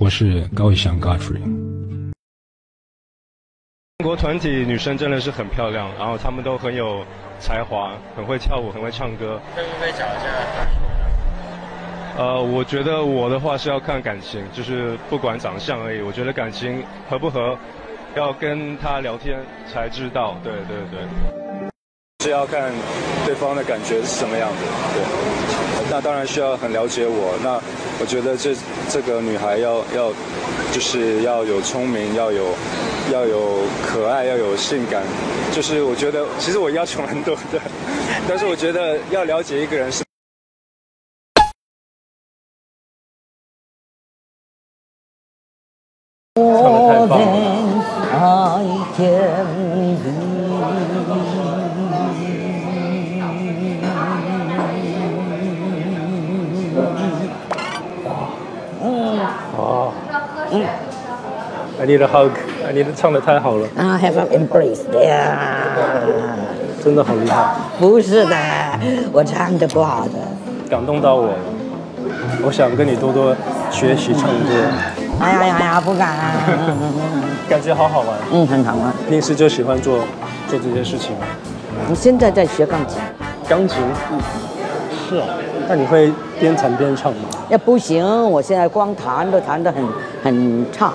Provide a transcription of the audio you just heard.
我是高以翔 Godfrey。中国团体女生真的是很漂亮，然后她们都很有才华，很会跳舞，很会唱歌。会不会找一下呃，我觉得我的话是要看感情，就是不管长相而已。我觉得感情合不合，要跟她聊天才知道。对对对，是要看对方的感觉是什么样的。对，那当然需要很了解我。那我觉得这这个女孩要要就是要有聪明，要有要有可爱，要有性感。就是我觉得其实我要求蛮多的，但是我觉得要了解一个人是。我在爱天哦，嗯，I need a hug，I need 唱的太好了，I have an embrace Yeah.。真的好厉害，不是的，我唱的不好的。感动到我了。我想跟你多多学习唱歌，哎呀呀呀，不敢。啊感觉好好玩。嗯，很好玩。平时就喜欢做做这些事情，我现在在学钢琴，钢琴，嗯，是哦。那你会边弹边唱吗？也不行，我现在光弹都弹得很很差，